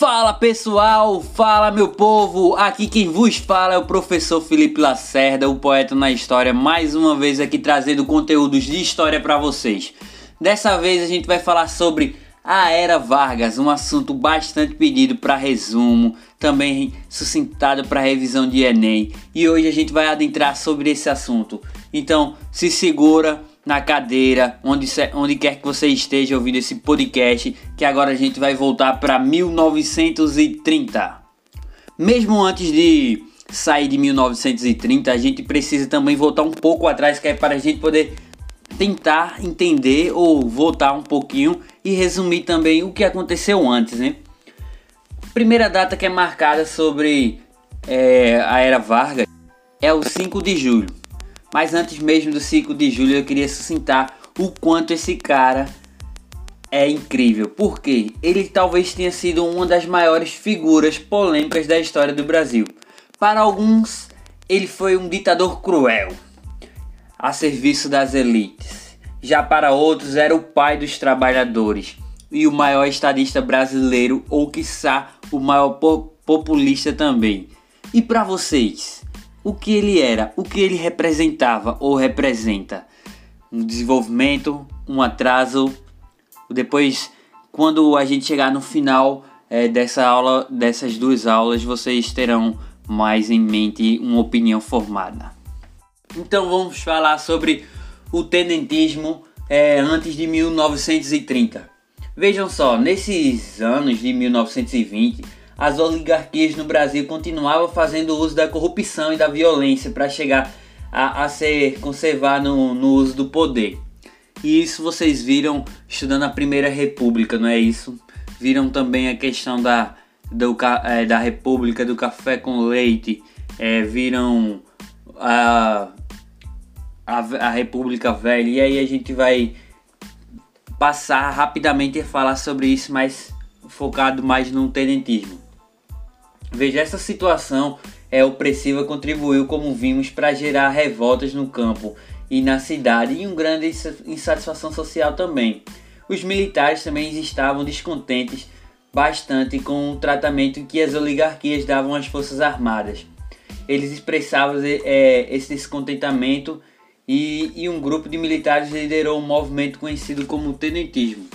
Fala pessoal, fala meu povo, aqui quem vos fala é o professor Felipe Lacerda, o poeta na história, mais uma vez aqui trazendo conteúdos de história para vocês. Dessa vez a gente vai falar sobre a Era Vargas, um assunto bastante pedido para resumo, também suscitado para revisão de Enem, e hoje a gente vai adentrar sobre esse assunto. Então, se segura, na cadeira, onde, onde quer que você esteja ouvindo esse podcast, que agora a gente vai voltar para 1930. Mesmo antes de sair de 1930, a gente precisa também voltar um pouco atrás, que é para a gente poder tentar entender ou voltar um pouquinho e resumir também o que aconteceu antes, né? Primeira data que é marcada sobre é, a era Vargas é o 5 de julho. Mas antes mesmo do 5 de julho, eu queria sucintar o quanto esse cara é incrível. Porque ele talvez tenha sido uma das maiores figuras polêmicas da história do Brasil. Para alguns, ele foi um ditador cruel, a serviço das elites. Já para outros, era o pai dos trabalhadores e o maior estadista brasileiro, ou quiçá o maior populista também. E para vocês? O que ele era, o que ele representava ou representa. Um desenvolvimento, um atraso. Depois, quando a gente chegar no final é, dessa aula, dessas duas aulas, vocês terão mais em mente uma opinião formada. Então vamos falar sobre o tenentismo é, antes de 1930. Vejam só, nesses anos de 1920 as oligarquias no Brasil continuavam fazendo uso da corrupção e da violência para chegar a, a ser conservar no, no uso do poder. E isso vocês viram estudando a Primeira República, não é isso? Viram também a questão da, do, é, da República do Café com Leite, é, viram a, a, a República Velha, e aí a gente vai passar rapidamente e falar sobre isso, mas focado mais no tenentismo. Veja, essa situação é opressiva contribuiu, como vimos, para gerar revoltas no campo e na cidade e uma grande insatisfação social também. Os militares também estavam descontentes bastante com o tratamento que as oligarquias davam às forças armadas. Eles expressavam é, esse descontentamento e, e um grupo de militares liderou um movimento conhecido como tenentismo.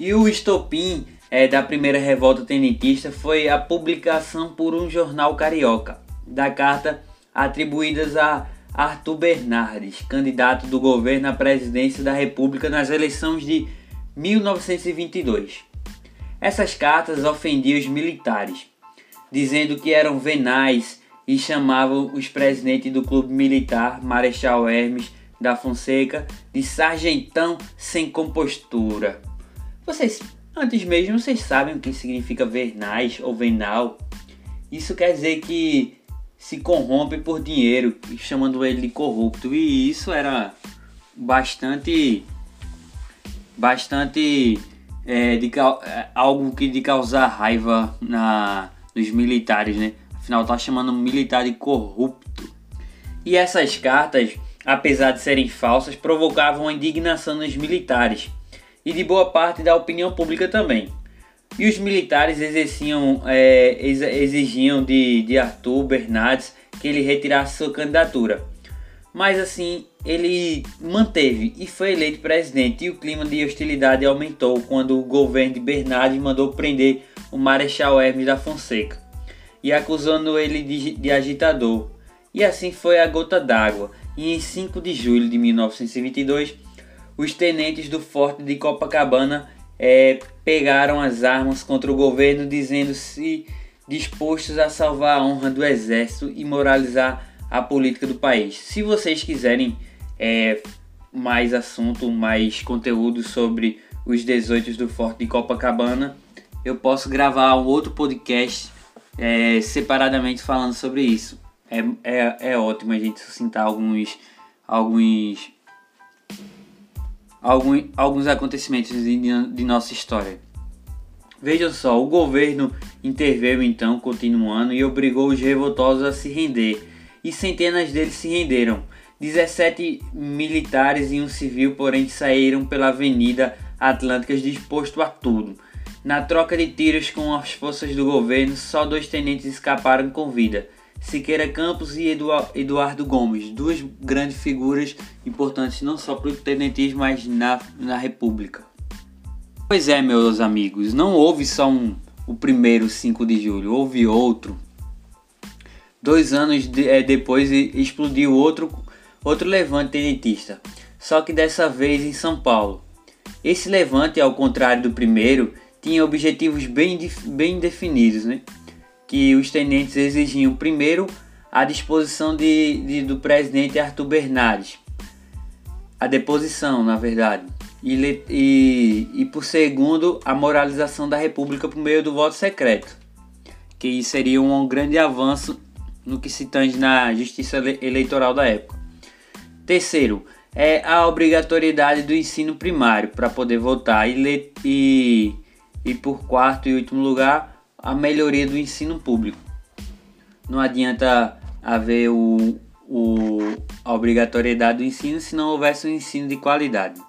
E o estopim é, da primeira revolta tenentista foi a publicação por um jornal carioca da carta atribuídas a Arthur Bernardes, candidato do governo à presidência da República nas eleições de 1922. Essas cartas ofendiam os militares, dizendo que eram venais e chamavam os presidentes do clube militar, Marechal Hermes da Fonseca, de sargentão sem compostura. Vocês Antes mesmo, vocês sabem o que significa vernais ou venal. Isso quer dizer que se corrompe por dinheiro, chamando ele de corrupto. E isso era bastante. bastante. É, de, é, algo que de causar raiva na, nos militares, né? Afinal, tá chamando um militar de corrupto. E essas cartas, apesar de serem falsas, provocavam indignação nos militares e de boa parte da opinião pública também. E os militares exerciam, é, exigiam de, de Arthur Bernardes que ele retirasse sua candidatura. Mas assim, ele manteve e foi eleito presidente e o clima de hostilidade aumentou quando o governo de Bernardes mandou prender o Marechal Hermes da Fonseca e acusando ele de, de agitador. E assim foi a gota d'água. E em 5 de julho de 1922, os tenentes do forte de Copacabana é, pegaram as armas contra o governo, dizendo-se dispostos a salvar a honra do exército e moralizar a política do país. Se vocês quiserem é, mais assunto, mais conteúdo sobre os 18 do Forte de Copacabana, eu posso gravar um outro podcast é, separadamente falando sobre isso. É, é, é ótimo a gente suscitar alguns, alguns alguns acontecimentos de, nossa história. Vejam só, o governo interveio então, continuando, e obrigou os revoltosos a se render, e centenas deles se renderam. 17 militares e um civil, porém, saíram pela Avenida Atlântica disposto a tudo. Na troca de tiros com as forças do governo, só dois tenentes escaparam com vida. Siqueira Campos e Eduardo Gomes, duas grandes figuras importantes não só para o tenentismo, mas na, na República. Pois é, meus amigos, não houve só um, o primeiro 5 de julho, houve outro. Dois anos de, é, depois explodiu outro, outro levante tenentista, só que dessa vez em São Paulo. Esse levante, ao contrário do primeiro, tinha objetivos bem, bem definidos, né? Que os tenentes exigiam primeiro a disposição de, de, do presidente Arthur Bernardes, a deposição, na verdade, e, e, e por segundo a moralização da República por meio do voto secreto, que seria um grande avanço no que se tange na justiça eleitoral da época. Terceiro, é a obrigatoriedade do ensino primário para poder votar e, e, e por quarto e último lugar a melhoria do ensino público. Não adianta haver o, o, a obrigatoriedade do ensino se não houvesse um ensino de qualidade.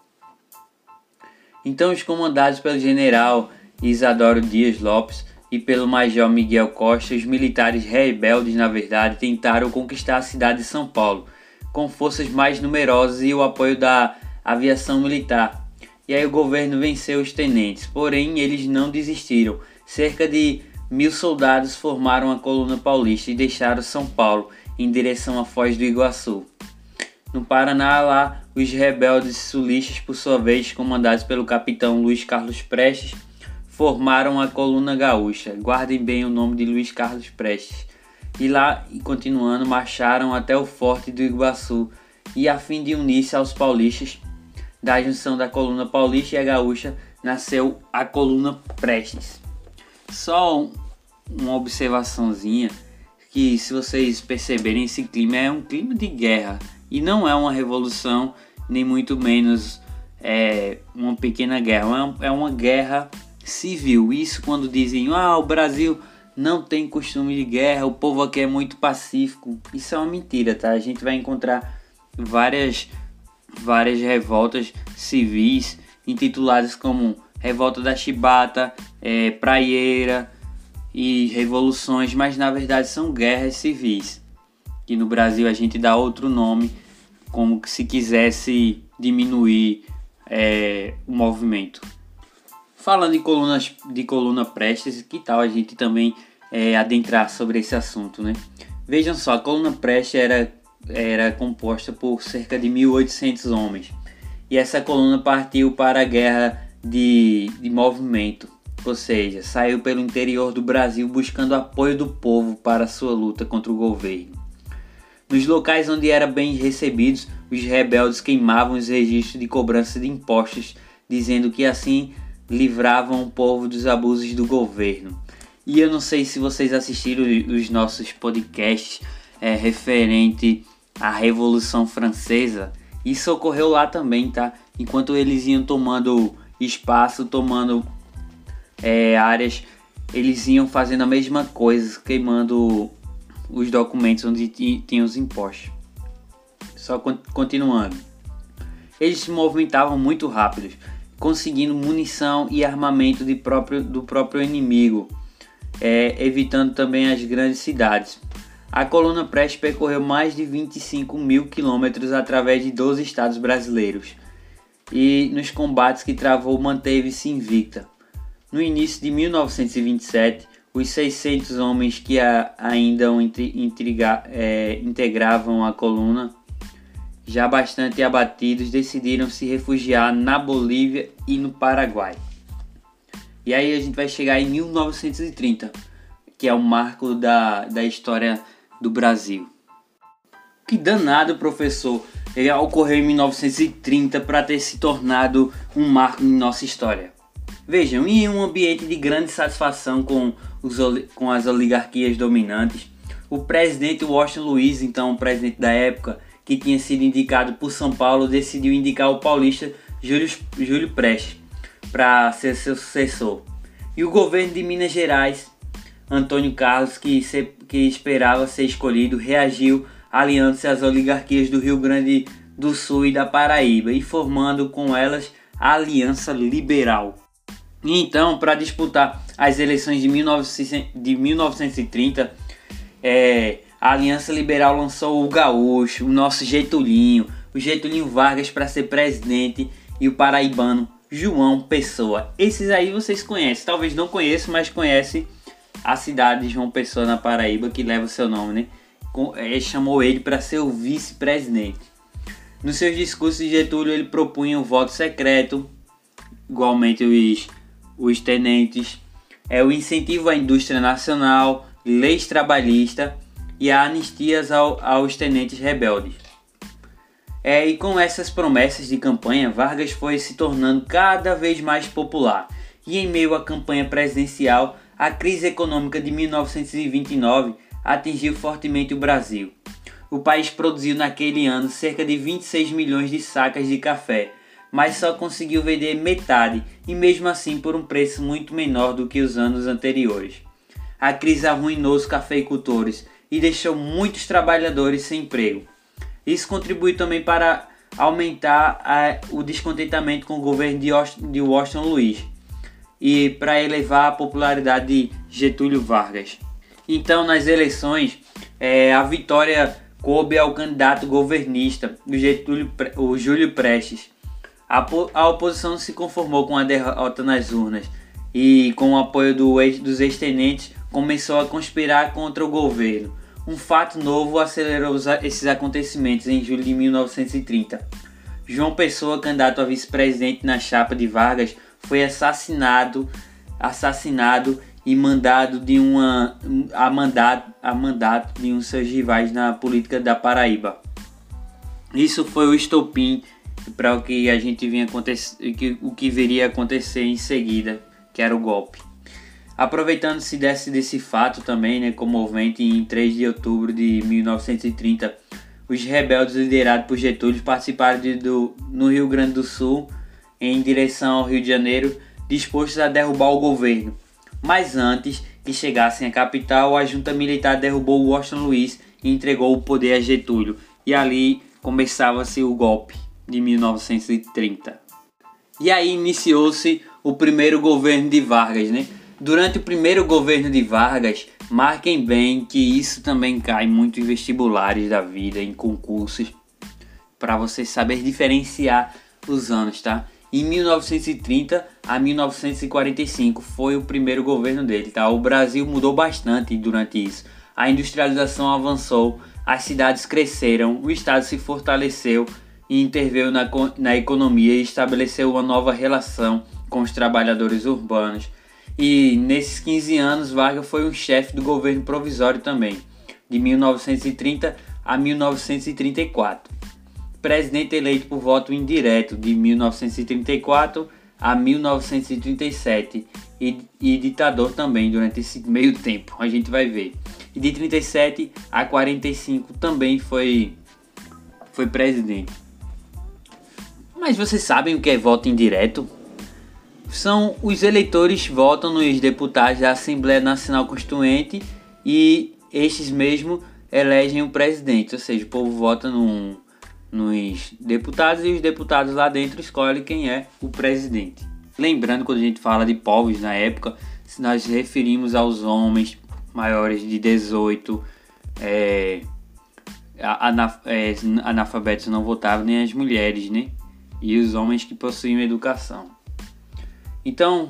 Então, os comandados pelo general Isadoro Dias Lopes e pelo major Miguel Costa, os militares rebeldes, na verdade, tentaram conquistar a cidade de São Paulo com forças mais numerosas e o apoio da aviação militar. E aí o governo venceu os tenentes, porém eles não desistiram. Cerca de mil soldados formaram a coluna paulista e deixaram São Paulo em direção à Foz do Iguaçu. No Paraná, lá, os rebeldes sulistas, por sua vez, comandados pelo capitão Luiz Carlos Prestes, formaram a coluna gaúcha. Guardem bem o nome de Luiz Carlos Prestes e lá, continuando, marcharam até o Forte do Iguaçu e a fim de unir-se aos paulistas, da junção da coluna paulista e a gaúcha, nasceu a coluna Prestes. Só uma observaçãozinha que se vocês perceberem esse clima é um clima de guerra e não é uma revolução nem muito menos é, uma pequena guerra é uma guerra civil isso quando dizem ah o Brasil não tem costume de guerra, o povo aqui é muito pacífico. Isso é uma mentira, tá? A gente vai encontrar várias várias revoltas civis intituladas como Revolta da Chibata, é, Praieira e revoluções, mas na verdade são guerras civis. Que no Brasil a gente dá outro nome, como se quisesse diminuir é, o movimento. Falando de colunas de coluna Prestes, que tal a gente também é, adentrar sobre esse assunto, né? Vejam só, a coluna Preste era, era composta por cerca de 1.800 homens. E essa coluna partiu para a guerra de, de movimento, ou seja, saiu pelo interior do Brasil buscando apoio do povo para sua luta contra o governo. Nos locais onde eram bem recebidos, os rebeldes queimavam os registros de cobrança de impostos, dizendo que assim livravam o povo dos abusos do governo. E eu não sei se vocês assistiram os nossos podcasts é, referente à Revolução Francesa. Isso ocorreu lá também, tá? Enquanto eles iam tomando espaço, tomando é, áreas, eles iam fazendo a mesma coisa, queimando os documentos onde tinham os impostos. Só continuando. Eles se movimentavam muito rápidos, conseguindo munição e armamento de próprio, do próprio inimigo é, evitando também as grandes cidades. A coluna Preste percorreu mais de 25 mil quilômetros através de 12 estados brasileiros e nos combates que travou manteve-se invicta. No início de 1927, os 600 homens que a, ainda intriga, é, integravam a coluna, já bastante abatidos, decidiram se refugiar na Bolívia e no Paraguai. E aí a gente vai chegar em 1930, que é o marco da, da história do Brasil. Que danado, professor, ele ocorreu em 1930 para ter se tornado um marco em nossa história. Vejam, em um ambiente de grande satisfação com, os, com as oligarquias dominantes, o presidente Washington Luiz, então presidente da época, que tinha sido indicado por São Paulo, decidiu indicar o paulista Júlio, Júlio Prestes para ser seu sucessor. E o governo de Minas Gerais, Antônio Carlos, que, se, que esperava ser escolhido, reagiu aliando-se às oligarquias do Rio Grande do Sul e da Paraíba e formando com elas a Aliança Liberal. Então, para disputar as eleições de, 1930, é, a Aliança Liberal lançou o Gaúcho, o nosso Getulinho, o Getulinho Vargas para ser presidente e o paraibano João Pessoa. Esses aí vocês conhecem, talvez não conheçam, mas conhecem a cidade de João Pessoa na Paraíba que leva o seu nome, né? É, chamou ele para ser o vice-presidente. Nos seus discursos de Getúlio ele propunha o voto secreto, igualmente os, os tenentes, é o incentivo à indústria nacional, leis trabalhistas e a anistias ao, aos tenentes rebeldes. É, e com essas promessas de campanha, Vargas foi se tornando cada vez mais popular. E em meio à campanha presidencial, a crise econômica de 1929 atingiu fortemente o Brasil. O país produziu naquele ano cerca de 26 milhões de sacas de café, mas só conseguiu vender metade e mesmo assim por um preço muito menor do que os anos anteriores. A crise arruinou os cafeicultores e deixou muitos trabalhadores sem emprego. Isso contribui também para aumentar a, o descontentamento com o governo de Washington, de Washington Luiz e para elevar a popularidade de Getúlio Vargas. Então, nas eleições, é, a vitória coube ao candidato governista, o, Getúlio, o Júlio Prestes. A, a oposição se conformou com a derrota nas urnas e, com o apoio do, dos ex-tenentes, começou a conspirar contra o governo. Um fato novo acelerou esses acontecimentos em julho de 1930. João Pessoa, candidato a vice-presidente na chapa de Vargas, foi assassinado, assassinado e mandado de uma a mandato, a mandato de um seus rivais na política da Paraíba. Isso foi o estopim para o que a gente vinha acontecer, o que viria acontecer em seguida, que era o golpe. Aproveitando-se desse, desse fato também, né, comovente, em 3 de outubro de 1930, os rebeldes liderados por Getúlio participaram de, do, no Rio Grande do Sul em direção ao Rio de Janeiro, dispostos a derrubar o governo. Mas antes que chegassem à capital, a junta militar derrubou Washington Luiz e entregou o poder a Getúlio. E ali começava-se o golpe de 1930. E aí iniciou-se o primeiro governo de Vargas, né? Durante o primeiro governo de Vargas, marquem bem que isso também cai muito em vestibulares da vida, em concursos, para você saber diferenciar os anos, tá? Em 1930 a 1945 foi o primeiro governo dele, tá? O Brasil mudou bastante durante isso. A industrialização avançou, as cidades cresceram, o estado se fortaleceu e interveio na, na economia e estabeleceu uma nova relação com os trabalhadores urbanos e nesses 15 anos, Vargas foi um chefe do governo provisório também, de 1930 a 1934. Presidente eleito por voto indireto de 1934 a 1937 e, e ditador também durante esse meio tempo, a gente vai ver. E de 37 a 45 também foi foi presidente. Mas vocês sabem o que é voto indireto? são os eleitores votam nos deputados da Assembleia Nacional Constituinte e estes mesmo elegem o presidente, ou seja, o povo vota num, nos deputados e os deputados lá dentro escolhem quem é o presidente. Lembrando, quando a gente fala de povos na época, nós referimos aos homens maiores de 18, é, anaf é, analfabetos não votavam, nem as mulheres, né? E os homens que possuíam educação. Então,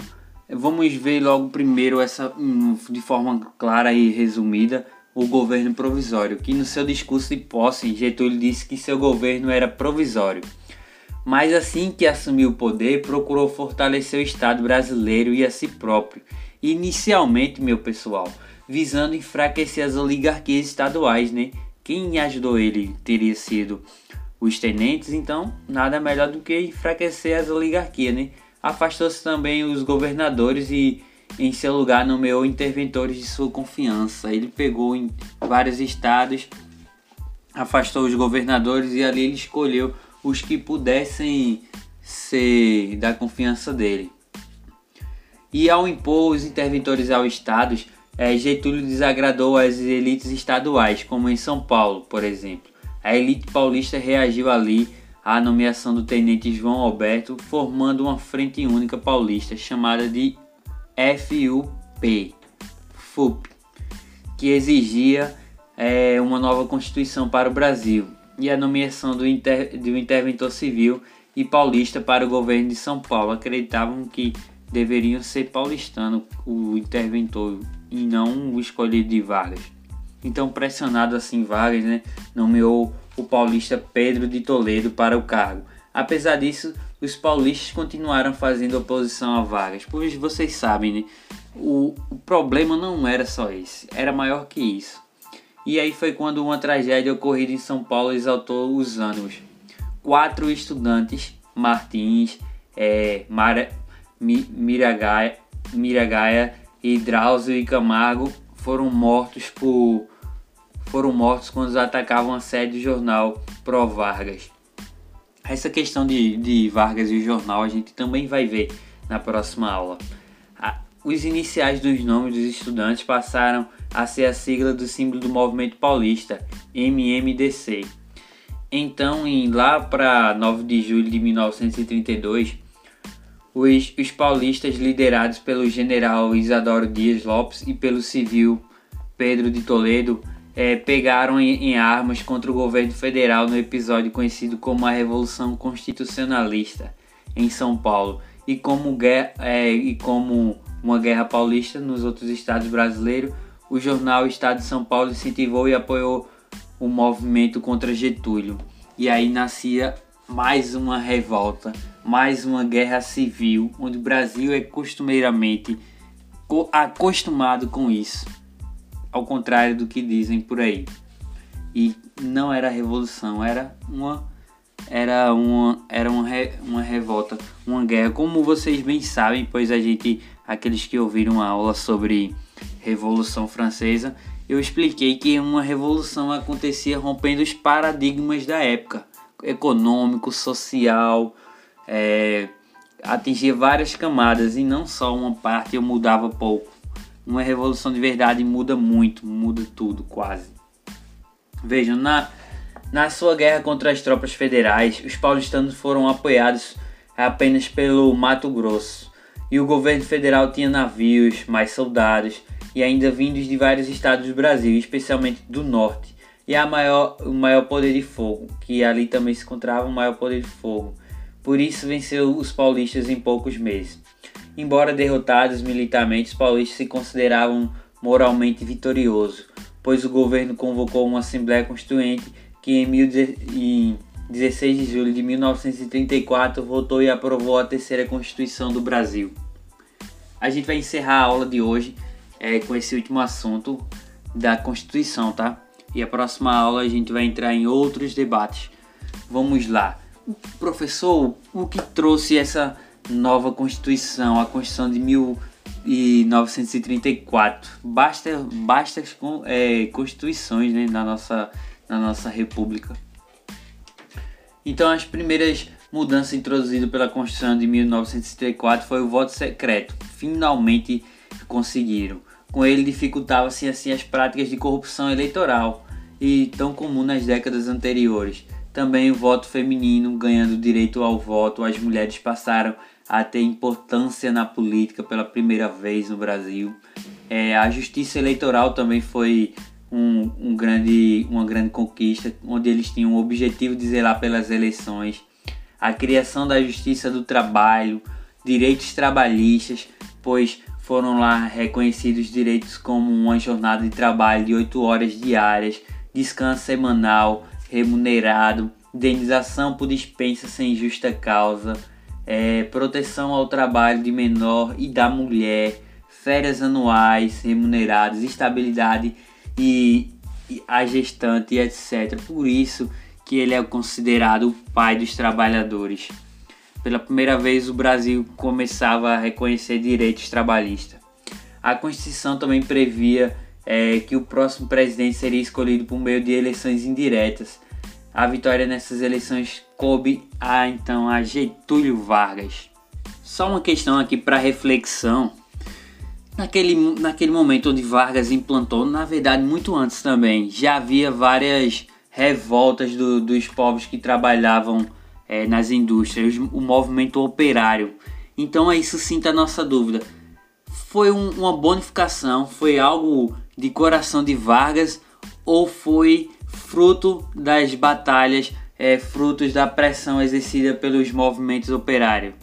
vamos ver logo primeiro essa hum, de forma clara e resumida o governo provisório, que no seu discurso de posse Getúlio disse que seu governo era provisório. Mas assim que assumiu o poder, procurou fortalecer o Estado brasileiro e a si próprio, inicialmente, meu pessoal, visando enfraquecer as oligarquias estaduais, né? Quem ajudou ele teria sido os tenentes, então nada melhor do que enfraquecer as oligarquias, né? Afastou-se também os governadores e, em seu lugar, nomeou interventores de sua confiança. Ele pegou em vários estados, afastou os governadores e ali ele escolheu os que pudessem ser da confiança dele. E ao impor os interventores aos estados, é, Getúlio desagradou as elites estaduais, como em São Paulo, por exemplo. A elite paulista reagiu ali a nomeação do tenente João Alberto, formando uma frente única paulista chamada de FUP, FUP que exigia é, uma nova constituição para o Brasil e a nomeação do, inter, do interventor civil e paulista para o governo de São Paulo. Acreditavam que deveriam ser paulistano o interventor e não o escolhido de Vargas. Então, pressionado assim, Vargas né, nomeou o paulista Pedro de Toledo para o cargo. Apesar disso, os paulistas continuaram fazendo oposição a Vargas, pois vocês sabem, né, o, o problema não era só esse, era maior que isso. E aí foi quando uma tragédia ocorrida em São Paulo exaltou os ânimos. Quatro estudantes, Martins, é, Mara, Mi, Miragaia, Miragaia e Drauzio e Camargo, foram mortos por foram mortos quando atacavam a sede do jornal Pro Vargas. Essa questão de, de Vargas e o jornal a gente também vai ver na próxima aula. Os iniciais dos nomes dos estudantes passaram a ser a sigla do símbolo do movimento paulista, MMDC. Então, em, lá para 9 de julho de 1932, os, os paulistas, liderados pelo general Isadoro Dias Lopes e pelo civil Pedro de Toledo, é, pegaram em, em, armas contra o governo federal no episódio conhecido como a Revolução Constitucionalista em São Paulo e como, é, e como uma guerra paulista nos outros estados brasileiros, o jornal Estado de São Paulo incentivou e apoiou o movimento contra Getúlio. E aí nascia mais uma revolta, mais uma guerra civil, onde o Brasil é costumeiramente acostumado com isso, ao contrário do que dizem por aí. E não era revolução, era uma era uma era uma, re, uma revolta, uma guerra, como vocês bem sabem, pois a gente aqueles que ouviram a aula sobre Revolução Francesa, eu expliquei que uma revolução acontecia rompendo os paradigmas da época, econômico, social, é, atingia várias camadas e não só uma parte eu mudava pouco. Uma revolução de verdade muda muito, muda tudo quase. Vejam, na, na sua guerra contra as tropas federais, os paulistanos foram apoiados apenas pelo Mato Grosso e o governo federal tinha navios, mais soldados e ainda vindos de vários estados do Brasil, especialmente do norte, e a maior, o maior poder de fogo, que ali também se encontrava o maior poder de fogo. Por isso venceu os paulistas em poucos meses. Embora derrotados militarmente, os paulistas se consideravam moralmente vitoriosos, pois o governo convocou uma Assembleia Constituinte que em 16 de julho de 1934 votou e aprovou a terceira Constituição do Brasil. A gente vai encerrar a aula de hoje é, com esse último assunto da Constituição, tá? E a próxima aula a gente vai entrar em outros debates. Vamos lá. Professor, o que trouxe essa nova Constituição, a Constituição de 1934? Basta, basta é, constituições né, na, nossa, na nossa república. Então, as primeiras mudanças introduzidas pela Constituição de 1934 foi o voto secreto. Finalmente conseguiram. Com ele dificultava-se assim as práticas de corrupção eleitoral e tão comum nas décadas anteriores. Também o voto feminino, ganhando direito ao voto, as mulheres passaram a ter importância na política pela primeira vez no Brasil. É, a justiça eleitoral também foi um, um grande, uma grande conquista, onde eles tinham o objetivo de zelar pelas eleições, a criação da justiça do trabalho, direitos trabalhistas, pois foram lá reconhecidos direitos como uma jornada de trabalho de 8 horas diárias, descanso semanal, remunerado, indenização por dispensa sem justa causa, é, proteção ao trabalho de menor e da mulher, férias anuais remuneradas, estabilidade e, e a gestante, etc. Por isso que ele é considerado o pai dos trabalhadores. Pela primeira vez o Brasil começava a reconhecer direitos trabalhistas. A Constituição também previa é, que o próximo presidente seria escolhido por meio de eleições indiretas. A vitória nessas eleições coube a então a Getúlio Vargas. Só uma questão aqui para reflexão Naquele, naquele momento onde Vargas implantou, na verdade, muito antes também, já havia várias revoltas do, dos povos que trabalhavam é, nas indústrias, o movimento operário. Então é isso sim a nossa dúvida. Foi um, uma bonificação, foi algo de coração de Vargas ou foi fruto das batalhas, é, frutos da pressão exercida pelos movimentos operários?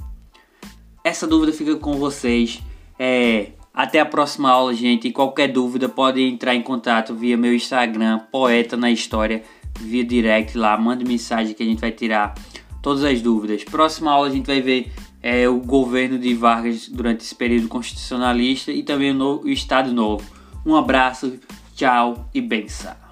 Essa dúvida fica com vocês. É, até a próxima aula, gente. E qualquer dúvida pode entrar em contato via meu Instagram, Poeta na História, via direct lá. Mande mensagem que a gente vai tirar todas as dúvidas. Próxima aula a gente vai ver é, o governo de Vargas durante esse período constitucionalista e também o, o Estado Novo. Um abraço, tchau e benção.